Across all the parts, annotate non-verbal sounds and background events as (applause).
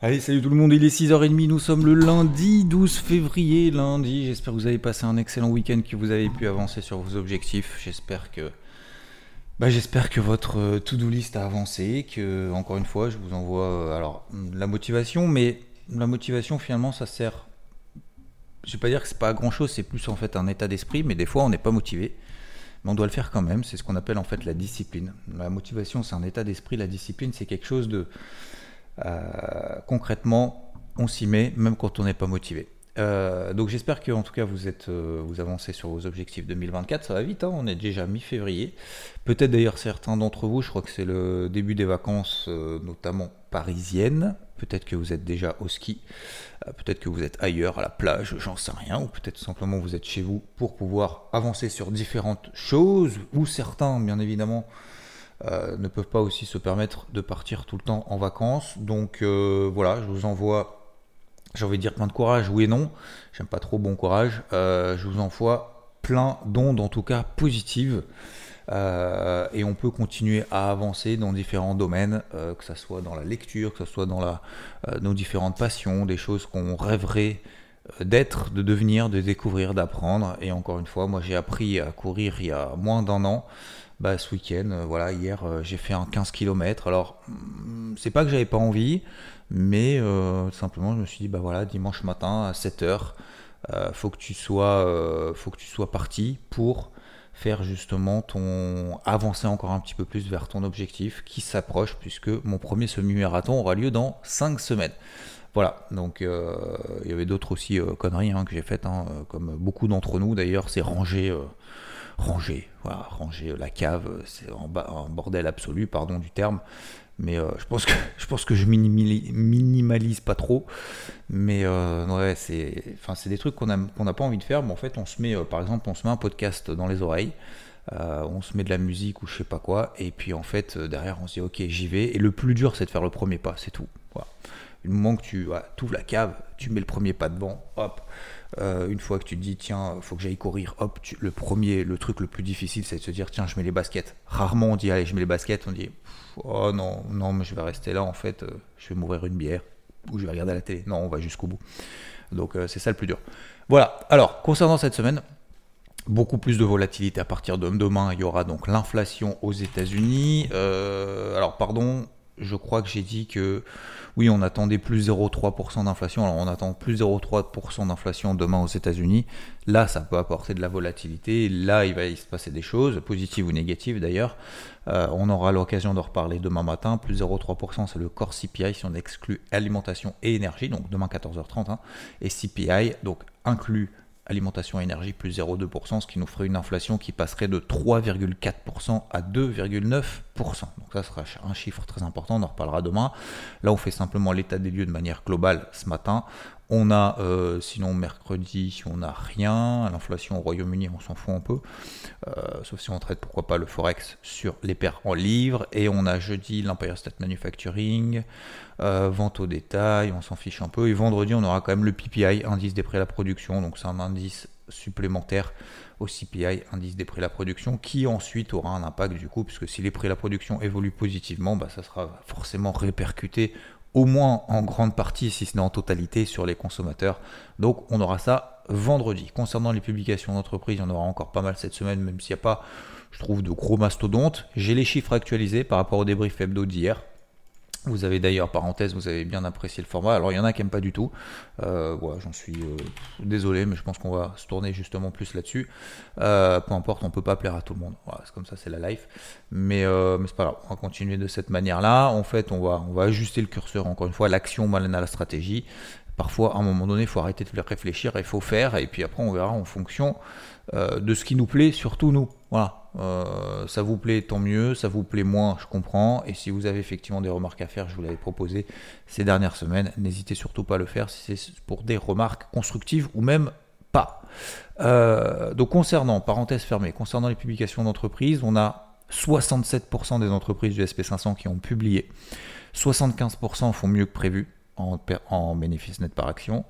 Allez, salut tout le monde, il est 6h30, nous sommes le lundi 12 février, lundi. J'espère que vous avez passé un excellent week-end, que vous avez pu avancer sur vos objectifs. J'espère que bah, j'espère que votre euh, to-do list a avancé, que encore une fois, je vous envoie euh, alors la motivation, mais la motivation finalement, ça sert. Je vais pas dire que c'est pas grand chose, c'est plus en fait un état d'esprit, mais des fois on n'est pas motivé, mais on doit le faire quand même. C'est ce qu'on appelle en fait la discipline. La motivation, c'est un état d'esprit. La discipline, c'est quelque chose de concrètement, on s'y met même quand on n'est pas motivé. Euh, donc j'espère que en tout cas vous euh, avancez sur vos objectifs 2024. Ça va vite, hein, on est déjà mi-février. Peut-être d'ailleurs certains d'entre vous, je crois que c'est le début des vacances, euh, notamment parisiennes. Peut-être que vous êtes déjà au ski, peut-être que vous êtes ailleurs à la plage, j'en sais rien, ou peut-être simplement vous êtes chez vous pour pouvoir avancer sur différentes choses. Ou certains, bien évidemment, ne peuvent pas aussi se permettre de partir tout le temps en vacances. Donc voilà, je vous envoie j'ai envie de dire plein de courage, oui et non. J'aime pas trop bon courage. Euh, je vous envoie plein d'ondes, en tout cas positives. Euh, et on peut continuer à avancer dans différents domaines, euh, que ce soit dans la lecture, que ce soit dans nos différentes passions, des choses qu'on rêverait d'être, de devenir, de découvrir, d'apprendre. Et encore une fois, moi j'ai appris à courir il y a moins d'un an. Bah, ce week-end, voilà, hier j'ai fait un 15 km. Alors, hmm, c'est pas que j'avais pas envie, mais euh, simplement, je me suis dit, bah voilà, dimanche matin à 7h, euh, faut que tu sois, euh, faut que tu sois parti pour faire justement ton avancer encore un petit peu plus vers ton objectif qui s'approche puisque mon premier semi-marathon aura lieu dans 5 semaines. Voilà, donc il y avait d'autres aussi conneries hein, que j'ai faites, hein, comme beaucoup d'entre nous d'ailleurs, c'est ranger, ranger, voilà, ranger la cave, c'est un, bordel absolu, pardon du terme, mais euh, je, pense que, (laughs) je pense que je minimalise, pas trop. Mais euh, ouais, c'est des trucs qu'on n'a pas envie de faire. Mais en fait, on se met, euh, par exemple, on se met un podcast dans les oreilles. on se met de la musique ou je sais pas quoi. Et puis en fait, derrière, on se dit, ok, j'y vais. Et le plus dur, c'est de faire le premier pas, c'est tout. Le moment que tu ouvres la cave, tu mets le premier pas devant, hop. une fois que tu te dis tiens faut que j'aille courir hop le premier le truc le plus difficile c'est de se dire tiens je mets les baskets rarement on dit allez je mets les baskets on dit oh non, non, mais je vais rester là, en fait, euh, je vais m'ouvrir une bière, ou je vais regarder la télé. Non, on va jusqu'au bout. Donc euh, c'est ça le plus dur. Voilà, alors, concernant cette semaine, beaucoup plus de volatilité à partir de demain. Il y aura donc l'inflation aux États-Unis. Euh, alors, pardon, je crois que j'ai dit que oui, on attendait plus 0,3% d'inflation. Alors, on attend plus 0,3% d'inflation demain aux États-Unis. Là, ça peut apporter de la volatilité. Là, il va y se passer des choses, positives ou négatives d'ailleurs. Euh, on aura l'occasion de reparler demain matin. Plus 0,3%, c'est le core CPI si on exclut alimentation et énergie. Donc, demain 14h30. Hein. et CPI, donc inclus alimentation énergie plus 0,2%, ce qui nous ferait une inflation qui passerait de 3,4% à 2,9%. Donc ça sera un chiffre très important, on en reparlera demain. Là, on fait simplement l'état des lieux de manière globale ce matin. On a, euh, sinon mercredi, on n'a rien. L'inflation au Royaume-Uni, on s'en fout un peu. Euh, sauf si on traite, pourquoi pas, le Forex sur les paires en livres. Et on a jeudi l'Empire State Manufacturing, euh, vente au détail, on s'en fiche un peu. Et vendredi, on aura quand même le PPI, indice des prix à la production. Donc c'est un indice supplémentaire au CPI, indice des prix à la production, qui ensuite aura un impact du coup, puisque si les prix à la production évoluent positivement, bah, ça sera forcément répercuté au moins en grande partie, si ce n'est en totalité, sur les consommateurs. Donc on aura ça vendredi. Concernant les publications d'entreprise, il y en aura encore pas mal cette semaine, même s'il n'y a pas, je trouve, de gros mastodontes. J'ai les chiffres actualisés par rapport au débrief hebdo d'hier. Vous avez d'ailleurs, parenthèse, vous avez bien apprécié le format. Alors il y en a qui n'aiment pas du tout. Euh, j'en suis euh, désolé, mais je pense qu'on va se tourner justement plus là-dessus. Euh, peu importe, on peut pas plaire à tout le monde. C'est comme ça, c'est la life. Mais, mais c'est pas grave, on va continuer de cette manière-là. En fait, on va, on va ajuster le curseur encore une fois. L'action malène à la stratégie. Parfois, à un moment donné, il faut arrêter de réfléchir, il faut faire, et puis après, on verra en fonction de ce qui nous plaît, surtout nous. Voilà, Euh, ça vous plaît, tant mieux. Ça vous plaît moins, je comprends. Et si vous avez effectivement des remarques à faire, je vous l'avais proposé ces dernières semaines, n'hésitez surtout pas à le faire si c'est pour des remarques constructives ou même pas. Euh, donc concernant, parenthèse fermée, concernant les publications d'entreprise, on a 67% des entreprises du SP500 qui ont publié. 75% font mieux que prévu en, bénéfice net par action.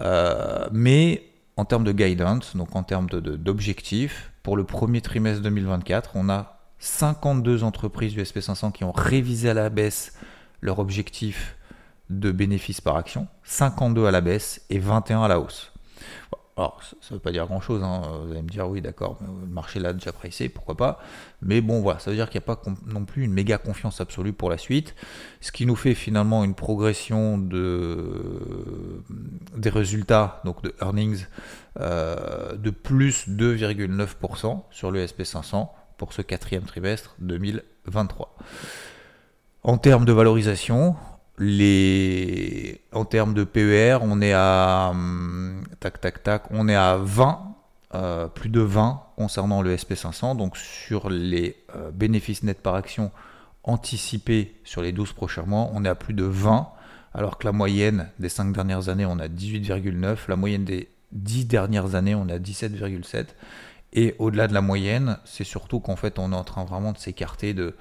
Euh, mais en termes de guidance, donc en termes d'objectifs, pour le premier trimestre 2024, on a 52 entreprises du SP500 qui ont révisé à la baisse leur objectif de bénéfice par action, 52 à la baisse et 21 à la hausse. Alors, ça ne veut pas dire grand-chose, hein. vous allez me dire, oui, d'accord, le marché l'a déjà pressé, pourquoi pas. Mais bon, voilà, ça veut dire qu'il n'y a pas non plus une méga confiance absolue pour la suite, ce qui nous fait finalement une progression de, des résultats, donc de earnings, euh, de plus 2,9% sur le SP500 pour ce quatrième trimestre 2023. En termes de valorisation, les... En termes de PER, on est à hum, tac tac tac, on est à 20, euh, plus de 20 concernant le SP500. Donc sur les euh, bénéfices nets par action anticipés sur les 12 prochains mois, on est à plus de 20, alors que la moyenne des 5 dernières années, on a 18,9, la moyenne des 10 dernières années, on a 17,7. Et au-delà de la moyenne, c'est surtout qu'en fait, on est en train vraiment de s'écarter de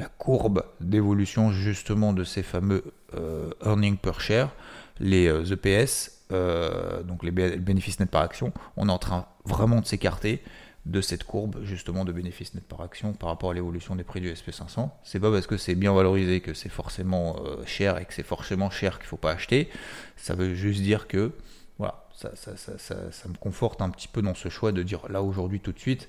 la courbe d'évolution justement de ces fameux euh, earnings per share, les EPS, euh, euh, donc les bénéfices nets par action, on est en train vraiment de s'écarter de cette courbe justement de bénéfices nets par action par rapport à l'évolution des prix du SP500. C'est pas parce que c'est bien valorisé que c'est forcément cher et que c'est forcément cher qu'il faut pas acheter. Ça veut juste dire que voilà, ça, ça, me conforte un petit peu dans ce choix de dire là aujourd'hui tout de suite,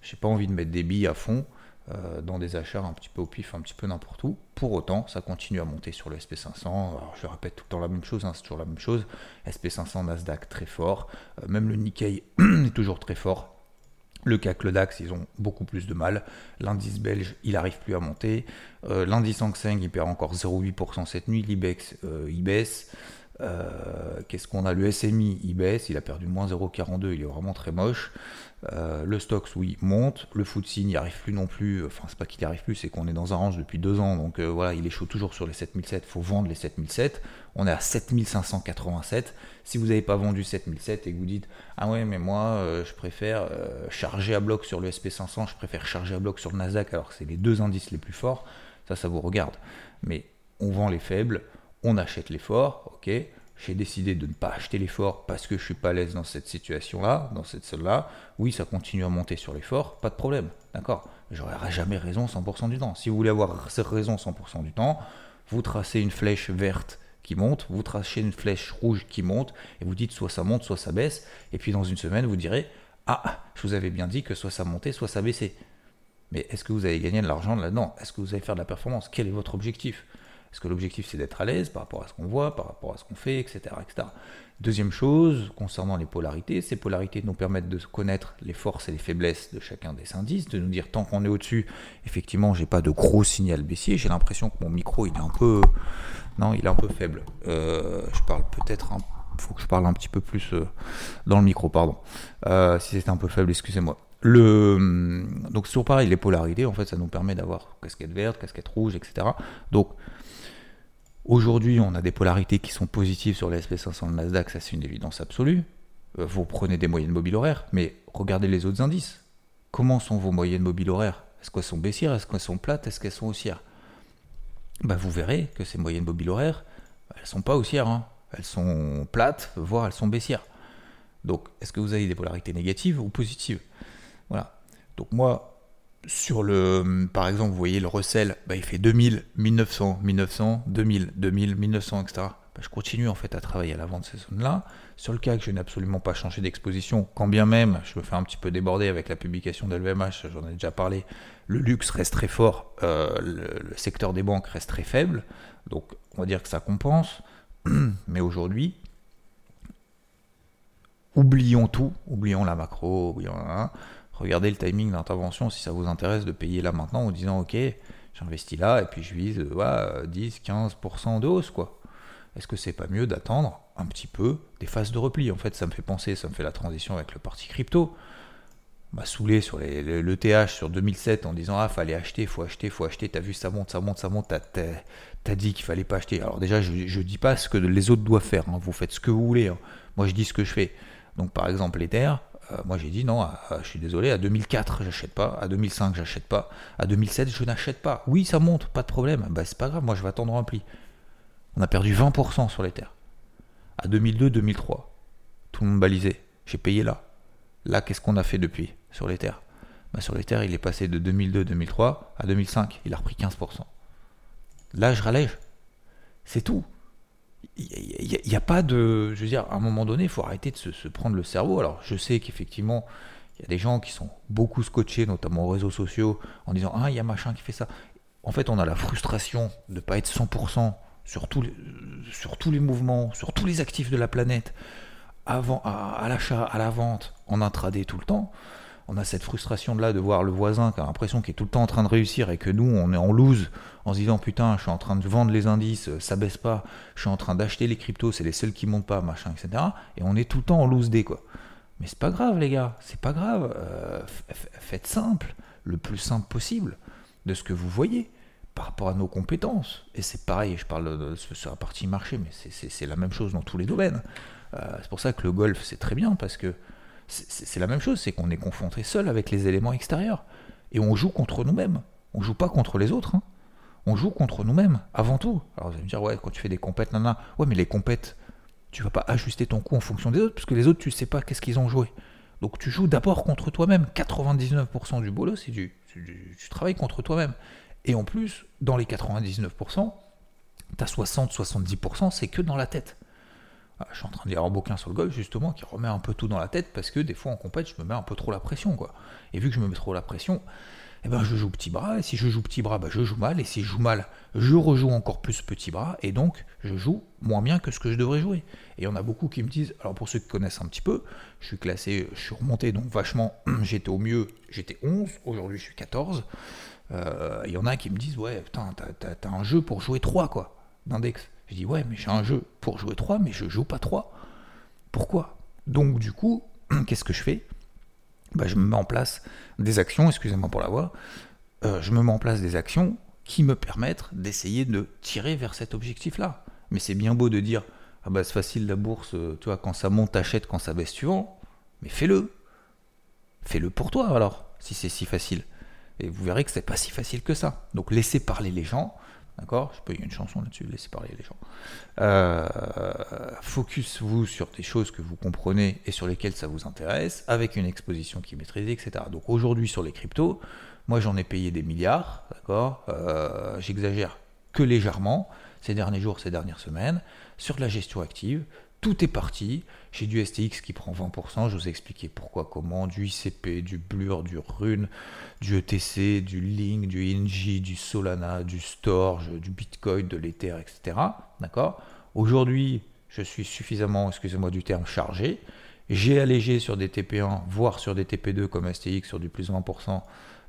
j'ai pas envie de mettre des billes à fond. Euh, dans des achats un petit peu au pif, un petit peu n'importe où. Pour autant, ça continue à monter sur le SP500. Alors, je répète tout le temps la même chose, hein, c'est toujours la même chose. SP500, Nasdaq très fort. Euh, même le Nikkei (clears throat) est toujours très fort. Le CAC, le DAX, ils ont beaucoup plus de mal. L'indice belge, il n'arrive plus à monter. Euh, l'indice Hang Seng, il perd encore 0,8% cette nuit. L'IBEX, il baisse. Qu'est-ce qu'on a? Le SMI, il baisse. Il a perdu moins 0,42. Il est vraiment très moche. Euh, le Stox, oui, monte. Le FTSE n'y arrive plus non plus. Enfin, c'est pas qu'il n'y arrive plus, c'est qu'on est dans un range depuis deux ans. Donc euh, voilà, il est toujours sur les 7007. Il faut vendre les 7007. On est à 7587. Si vous n'avez pas vendu 7007 et que vous dites Ah ouais, mais moi, euh, je préfère charger à bloc sur le SP500, je préfère charger à bloc sur le Nasdaq, alors que c'est les deux indices les plus forts, ça, ça vous regarde. Mais on vend les faibles, on achète les forts, ok j'ai décidé de ne pas acheter l'effort parce que je suis pas à l'aise dans cette situation-là, dans cette salle-là. Oui, ça continue à monter sur l'effort, pas de problème, d'accord J'aurai jamais raison 100% du temps. Si vous voulez avoir raison 100% du temps, vous tracez une flèche verte qui monte, vous tracez une flèche rouge qui monte, et vous dites soit ça monte, soit ça baisse, et puis dans une semaine, vous direz Ah, je vous avais bien dit que soit ça montait, soit ça baissait. Mais est-ce que vous allez gagner de l'argent là-dedans? Est-ce que vous allez faire de la performance? Quel est votre objectif? Est-ce que l'objectif c'est d'être à l'aise par rapport à ce qu'on voit, par rapport à ce qu'on fait, etc., etc. Deuxième chose, concernant les polarités, ces polarités nous permettent de connaître les forces et les faiblesses de chacun des indices, de nous dire tant qu'on est au-dessus, effectivement, j'ai pas de gros signal baissier, j'ai l'impression que mon micro il est un peu, non, il est un peu faible. Euh, je parle peut-être un faut que je parle un petit peu plus euh, dans le micro, pardon. Euh, si c'était un peu faible, excusez-moi. Le, donc c'est toujours pareil, les polarités, en fait, ça nous permet d'avoir casquette verte, casquette rouge, etc. Donc Aujourd'hui, on a des polarités qui sont positives sur les SP500 de Nasdaq, ça c'est une évidence absolue. Euh, vous prenez des moyennes mobiles horaires, mais regardez les autres indices. Comment sont vos moyennes mobiles horaires? Est-ce qu'elles sont baissières? Est-ce qu'elles sont plates? Est-ce qu'elles sont haussières? Bah, Vous verrez que ces moyennes mobiles horaires, elles sont pas haussières. Hein. Elles sont plates, voire elles sont baissières. Donc, est-ce que vous avez des polarités négatives ou positives? Donc moi, sur le, par exemple, vous voyez le recel, bah, il fait 2000, 1900, 1900, 2000, 2000, 1900, etc. je continue en fait à travailler à la vente de ces zones-là. Sur le cas que je n'ai absolument pas changé d'exposition, quand bien même je me fais un petit peu déborder avec la publication de j'en ai déjà parlé, le luxe reste très fort, euh, le, secteur des banques reste très faible, donc on va dire que ça compense. (clears throat) Mais aujourd'hui, oublions tout, oublions la macro, oublions... Hein, regardez le timing d'intervention si ça vous intéresse de payer là maintenant en disant ok, j'investis là et puis je vise 10-15% de hausse quoi. Est-ce que c'est pas mieux d'attendre un petit peu des phases de repli? En fait, ça me fait penser, ça me fait la transition avec le parti crypto. m'a saoulé sur les, le, TH sur 2007 en disant ah fallait acheter, faut acheter, faut acheter, t'as vu ça monte, ça monte, ça monte, t'as, dit qu'il fallait pas acheter. Alors déjà je, je dis pas ce que les autres doivent faire, hein. vous faites ce que vous voulez, hein. moi je dis ce que je fais. Donc par exemple l'Ether, euh, moi j'ai dit non, je suis désolé, à 2004 j'achète pas, à 2005 j'achète pas, à 2007 je n'achète pas. Oui ça monte, pas de problème, bah c'est pas grave, moi je vais attendre un pli. On a perdu 20% sur l'Ether. À 2002-2003, tout le monde balisait, j'ai payé là. Là qu'est-ce qu'on a fait depuis sur l'Ether bah, Sur l'Ether il est passé de 2002-2003 à 2005, il a repris 15%. Là je rallège, c'est tout il n'y a, pas de. Je veux dire, à un moment donné, il faut arrêter de se, prendre le cerveau. Alors, je sais qu'effectivement, il y a des gens qui sont beaucoup scotchés, notamment aux réseaux sociaux, en disant Ah, il y a machin qui fait ça. En fait, on a la frustration de ne pas être 100% sur sur tous les mouvements, sur tous les actifs de la planète, avant, à, l'achat, à la vente, en intraday tout le temps on a cette frustration de là de voir le voisin qui a l'impression qu'il est tout le temps en train de réussir et que nous on est en loose en se disant putain je suis en train de vendre les indices, ça baisse pas, je suis en train d'acheter les cryptos, c'est les seuls qui montent pas, machin, etc. Et on est tout le temps en loose day quoi. Mais c'est pas grave les gars, c'est pas grave. Euh, faites simple, le plus simple possible de ce que vous voyez par rapport à nos compétences. Et c'est pareil, je parle de, sur la partie marché, mais c'est la même chose dans tous les domaines. Euh, c'est pour ça que le golf c'est très bien parce que c'est la même chose, c'est qu'on est confronté seul avec les éléments extérieurs. Et on joue contre nous-mêmes. On joue pas contre les autres. Hein. On joue contre nous-mêmes, avant tout. Alors vous allez me dire, ouais, quand tu fais des compètes, nana, ouais, mais les compètes, tu vas pas ajuster ton coup en fonction des autres, parce que les autres, tu sais pas qu'est-ce qu'ils ont joué. Donc tu joues d'abord contre toi-même. 99% du boulot, c'est du, tu travailles contre toi-même. Et en plus, dans les 99%, tu as 60-70%, c'est que dans la tête. Ah, je suis en train de lire un bouquin sur le golf justement qui remet un peu tout dans la tête parce que des fois en compète je me mets un peu trop la pression quoi. Et vu que je me mets trop la pression, eh ben je joue petit bras et si je joue petit bras, ben, je joue mal et si je joue mal, je rejoue encore plus petit bras et donc je joue moins bien que ce que je devrais jouer. Et il y en a beaucoup qui me disent, alors pour ceux qui connaissent un petit peu, je suis classé, je suis remonté donc vachement, (clears throat) j'étais au mieux, j'étais 11, aujourd'hui je suis 14. Euh, il y en a qui me disent, ouais putain, t'as un jeu pour jouer 3 quoi, d'index. Je dis ouais, mais j'ai un jeu pour jouer 3, mais je joue pas 3. Pourquoi? Donc du coup, (clears throat) qu'est-ce que je fais? Bah, Je me mets en place des actions, excusez-moi pour la voix, euh, je me mets en place des actions qui me permettent d'essayer de tirer vers cet objectif-là. Mais c'est bien beau de dire ah bah c'est facile la bourse, euh, tu vois, quand ça monte, t'achètes, quand ça baisse, tu vends. Mais fais-le. Fais-le pour toi alors, si c'est si facile. Et vous verrez que c'est pas si facile que ça. Donc laissez parler les gens, D'accord? Je peux, y a une chanson là-dessus, laissez parler les gens. Euh, focus-vous sur des choses que vous comprenez et sur lesquelles ça vous intéresse, avec une exposition qui est maîtrisée, etc. Donc aujourd'hui sur les cryptos, moi j'en ai payé des milliards, d'accord? Euh, J'exagère que légèrement ces derniers jours, ces dernières semaines, sur la gestion active, tout est parti. J'ai du STX qui prend 20%, je vous ai expliqué pourquoi, comment, du ICP, du Blur, du Rune, du ETC, du Link, du ING, du Solana, du Storge, du Bitcoin, de l'Ether, etc. D'accord? Aujourd'hui, je suis suffisamment, excusez-moi du terme, chargé. J'ai allégé sur des TP1, voire sur des TP2 comme STX sur du plus 20%,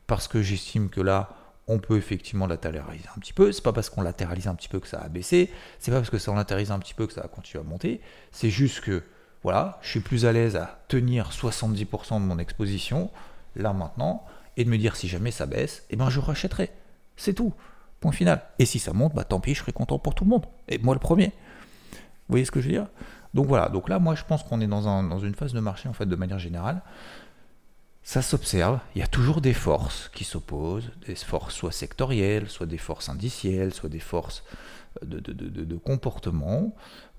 parce que j'estime que là, on peut effectivement latéraliser un petit peu. C'est pas parce qu'on latéralise un petit peu que ça a baissé. C'est pas parce que ça on latéralise un petit peu que ça va continuer à monter. C'est juste que voilà, je suis plus à l'aise à tenir 70% de mon exposition là maintenant et de me dire si jamais ça baisse, eh ben je rachèterai. C'est tout. Point final. Et si ça monte, bah tant pis, je serai content pour tout le monde. Et moi le premier. Vous voyez ce que je veux dire? Donc voilà, donc là moi je pense qu'on est dans, dans une phase de marché en fait de manière générale ça s'observe, il y a toujours des forces qui s'opposent, des forces soit sectorielles, soit des forces indicielles, soit des forces de, de, comportement.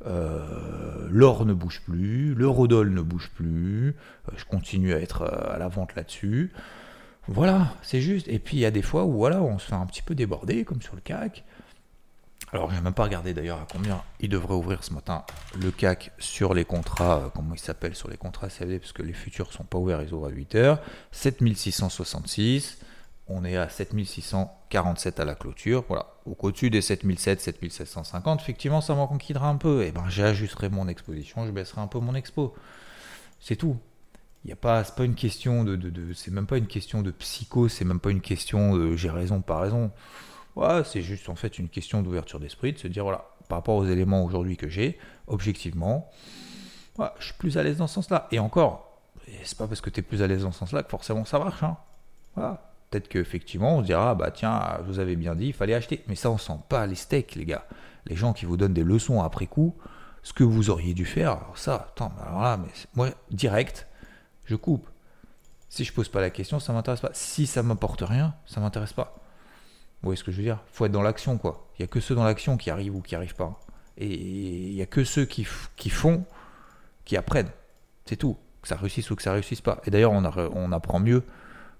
Euh, l'or ne bouge plus, l'eurodoll ne bouge plus, euh, je continue à être euh, à la vente là-dessus. Voilà, c'est juste. Et puis il y a des fois où voilà, on se fait un petit peu déborder, comme sur le CAC. Alors, je n'ai même pas regardé d'ailleurs à combien il devrait ouvrir ce matin le CAC sur les contrats, euh, comment il s'appelle, sur les contrats CFD, parce que les futurs ne sont pas ouverts, ils ouvrent à 8h. 7666, on est à 7647 à la clôture. Voilà, au-dessus des 7700, 7750, effectivement, ça m'enquillera un peu. Et eh ben, j'ajusterai mon exposition, je baisserai un peu mon expo. C'est tout. Il y a pas, c'est pas une question de, de c'est même pas une question de psycho, c'est même pas une question de j'ai raison, pas raison. Ouais, c'est juste en fait une question d'ouverture d'esprit, de se dire voilà, par rapport aux éléments aujourd'hui que j'ai, objectivement, je suis plus à l'aise dans ce sens-là. Et encore, c'est pas parce que tu es plus à l'aise dans ce sens-là que forcément ça marche. Hein. Voilà. Peut-être qu'effectivement, on se dira, bah tiens, je vous avais bien dit, il fallait acheter. Mais ça, on sent pas les steaks, les gars. Les gens qui vous donnent des leçons après coup, ce que vous auriez dû faire, alors ça, attends, alors là, mais moi, direct, je coupe. Si je pose pas la question, ça m'intéresse pas. Si ça m'apporte rien, ça m'intéresse pas. Vous voyez ce que je veux dire? Faut être dans l'action, quoi. Il y a que ceux dans l'action qui arrivent ou qui arrivent pas. Et il y a que ceux qui, qui font, qui apprennent. C'est tout. Que ça réussisse ou que ça réussisse pas. Et d'ailleurs, on, apprend mieux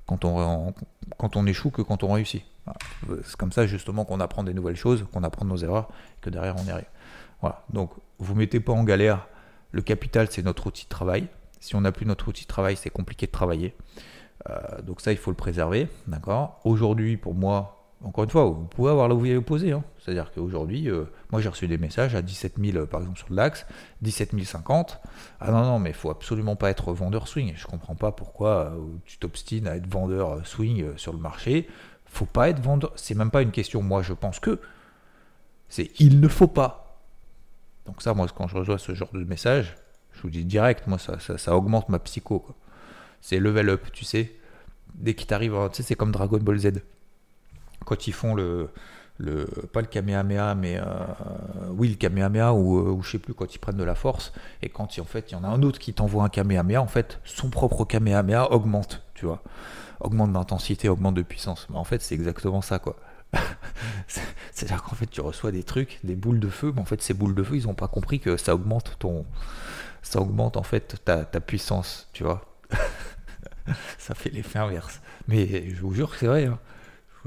quand on, quand on échoue que quand on réussit. C'est comme ça justement qu'on apprend des nouvelles choses, qu'on apprend nos erreurs, que derrière on y arrive. Voilà. Donc vous mettez pas en galère. Le capital, c'est notre outil de travail. Si on n'a plus notre outil de travail, c'est compliqué de travailler. Euh, donc ça, il faut le préserver. D'accord? Aujourd'hui, pour moi, encore une fois, vous pouvez avoir là où vous avez opposé. Hein. C'est-à-dire qu'aujourd'hui, euh, moi j'ai reçu des messages à 17 000 euh, par exemple sur DAX, 17 050. Ah non, non, mais il faut absolument pas être vendeur swing. Je comprends pas pourquoi euh, tu t'obstines à être vendeur swing sur le marché. faut pas être vendeur. C'est même pas une question, moi je pense que. C'est il ne faut pas. Donc ça, moi quand je reçois ce genre de message, je vous dis direct, moi ça, ça, augmente ma psycho. C'est level up, tu sais. Dès qu'il t'arrive, tu sais, c'est comme Dragon Ball Z quand ils font le, le pas le Kamehameha, mais euh, oui, le Kamehameha, ou, euh, ou je sais plus, quand ils prennent de la force, et quand en fait il y en a un autre qui t'envoie un Kamehameha, en fait, son propre Kamehameha augmente, tu vois, augmente d'intensité, augmente de puissance. Mais en fait, c'est exactement ça, quoi. (laughs) C'est-à-dire qu'en fait, tu reçois des trucs, des boules de feu, mais en fait, ces boules de feu, ils n'ont pas compris que ça augmente ton. Ça augmente en fait ta, ta puissance, tu vois. (laughs) ça fait l'effet inverse. Mais je vous jure que c'est vrai. Hein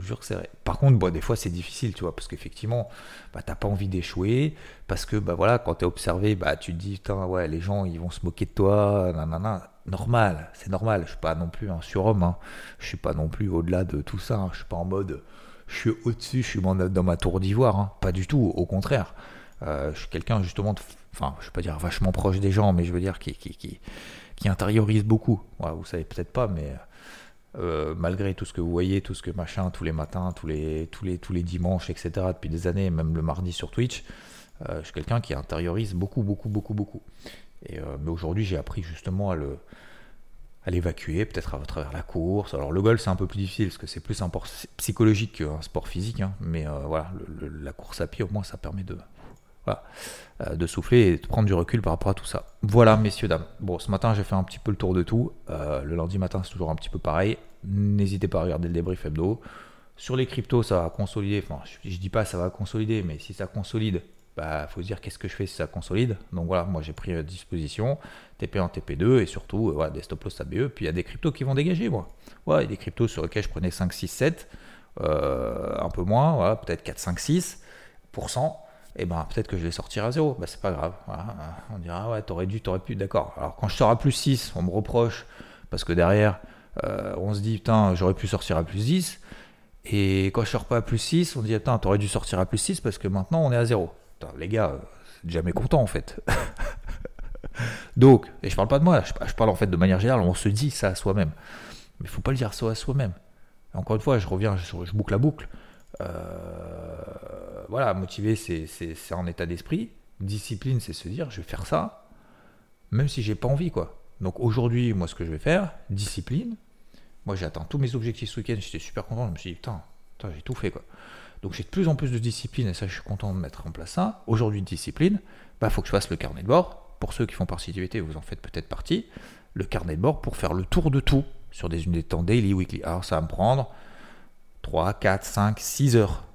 jure que c'est vrai. Par contre, des fois, c'est difficile, tu vois, parce qu'effectivement, bah, t'as pas envie d'échouer, parce que, bah voilà, quand t'es observé, bah, tu te dis, putain, ouais, les gens, ils vont se moquer de toi, nanana. Normal, c'est normal. Je suis pas non plus un surhomme, hein. Je suis pas non plus au-delà de tout ça. Hein. Je suis pas en mode, je suis au-dessus, je suis dans ma tour d'ivoire. Hein. Pas du tout, au contraire. Euh, je suis quelqu'un, justement, enfin, je vais pas dire vachement proche des gens, mais je veux dire qui, qui, qui, qui intériorise beaucoup. Ouais, vous savez peut-être pas, mais euh, malgré tout ce que vous voyez, tout ce que machin, tous les matins, tous les, tous les, tous les dimanches, etc., depuis des années, même le mardi sur Twitch, euh, je suis quelqu'un qui intériorise beaucoup, beaucoup, beaucoup, beaucoup. Et, euh, mais aujourd'hui, j'ai appris justement à le à l'évacuer, peut-être à travers la course. Alors le golf, c'est un peu plus difficile parce que c'est plus un sport psychologique qu'un sport physique, hein. mais voilà, la course à pied, au moins, ça permet de, euh, de souffler et de prendre du recul par rapport à tout ça. Voilà, messieurs, dames. Bon, ce matin, j'ai fait un petit peu le tour de tout. Euh, le lundi matin, c'est toujours un petit peu pareil. N'hésitez pas à regarder le débrief hebdo. Sur les cryptos, ça va consolider. Enfin, je, ne dis pas ça va consolider, mais si ça consolide, bah, faut se dire qu'est-ce que je fais si ça consolide. Donc voilà, moi j'ai pris disposition TP1, TP2 et surtout euh, des stop loss ABE. Puis il y a des cryptos qui vont dégager, moi. Ouais, il y a des cryptos sur lesquels je prenais 5, 6, 7, un peu moins, peut-être 4, 5, 6 et eh ben peut-être que je vais sortir à zéro. Bah, c'est pas grave. On dira, ouais, t'aurais dû, t'aurais pu, d'accord. Alors quand je sors à plus 6, on me reproche parce que derrière, euh, on se dit, putain, j'aurais pu sortir à plus 10. Et quand je sors pas à plus 6, on dit, putain, t'aurais dû sortir à plus 6 parce que maintenant on est à zéro. les gars, euh, jamais content en fait. (laughs) Donc, et je parle pas de moi, je, parle en fait de manière générale, on se dit ça à soi-même. Mais il faut pas le dire ça à soi-même. Encore une fois, je reviens, je, je boucle la boucle. Euh, voilà, motiver, c'est un état d'esprit. Discipline, c'est se dire, je vais faire ça, même si j'ai pas envie, quoi. Donc aujourd'hui, moi, ce que je vais faire, discipline. Moi, j'ai atteint tous mes objectifs ce week-end, j'étais super content. Je me suis dit, putain, j'ai tout fait, quoi. Donc j'ai de plus en plus de discipline, et ça, je suis content de mettre en place ça. Aujourd'hui, discipline, bah, faut que je fasse le carnet de bord. Pour ceux qui font partie du vous en faites peut-être partie. Le carnet de bord pour faire le tour de tout sur des unités de temps daily, weekly. Alors, ça va me prendre 3, 4, 5, 6 heures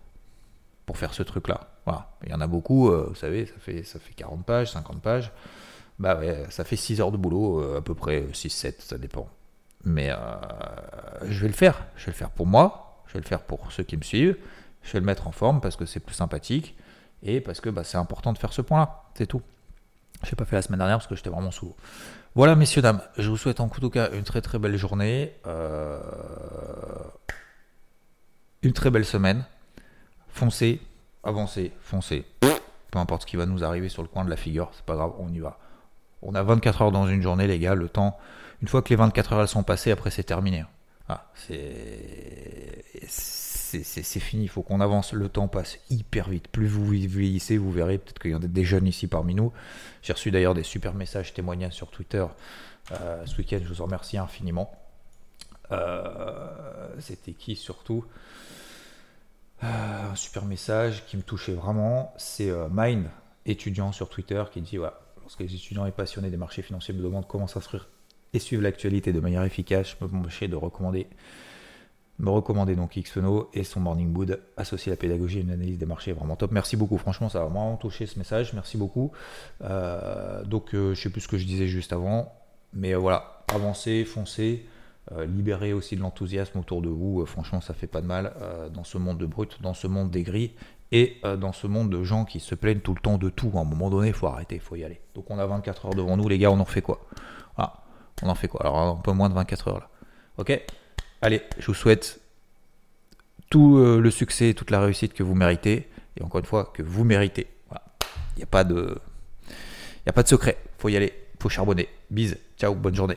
pour faire ce truc-là. Voilà. Il y en a beaucoup, euh, vous savez, ça fait, ça fait 40 pages, 50 pages. Bah ouais, ça fait 6 heures de boulot, euh, à peu près 6-7, ça dépend. Mais euh, je vais le faire. Je vais le faire pour moi, je vais le faire pour ceux qui me suivent, je vais le mettre en forme parce que c'est plus sympathique et parce que bah, c'est important de faire ce point-là. C'est tout. Je n'ai pas fait la semaine dernière parce que j'étais vraiment sous Voilà, messieurs, dames, je vous souhaite en tout cas une très très belle journée. Une très belle semaine. Foncez, avancez, foncez. Peu importe ce qui va nous arriver sur le coin de la figure, c'est pas grave, on y va. On a 24 heures dans une journée, les gars. Le temps, une fois que les 24 heures elles sont passées, après c'est terminé. Ah, c'est c'est fini, il faut qu'on avance, le temps passe hyper vite. Plus vous vieillissez, vous verrez, peut-être qu'il y en a des jeunes ici parmi nous. J'ai reçu d'ailleurs des super messages, témoignages sur Twitter euh, ce week-end, je vous en remercie infiniment. Euh, c'était qui surtout euh, Un super message qui me touchait vraiment, c'est Mind, étudiant sur Twitter, qui dit voilà, lorsque les étudiants et passionnés des marchés financiers me demandent comment s'inscrire et suivre l'actualité de manière efficace, je me m'empêcher de recommander me recommander donc Xfeno et son Morning Mood associé à la pédagogie et une analyse des marchés vraiment top. Merci beaucoup, franchement ça a vraiment touché ce message, merci beaucoup. Euh, donc euh, je sais plus ce que je disais juste avant, mais euh, voilà, avancez, foncez, libérez aussi de l'enthousiasme autour de vous, franchement ça fait pas de mal dans ce monde de brut, dans ce monde des gris et dans ce monde de gens qui se plaignent tout le temps de tout. À un moment donné, faut arrêter, il faut y aller. Donc on a 24 heures devant nous, les gars, on en fait quoi? Ah, on en fait quoi? Alors un peu moins de 24 heures là. Ok? Allez, je vous souhaite tout euh, le succès toute la réussite que vous méritez. Et encore une fois, que vous méritez. Il n'y a pas de. Il a pas de secret. Faut y aller. Faut charbonner. Bise. Ciao. Bonne journée.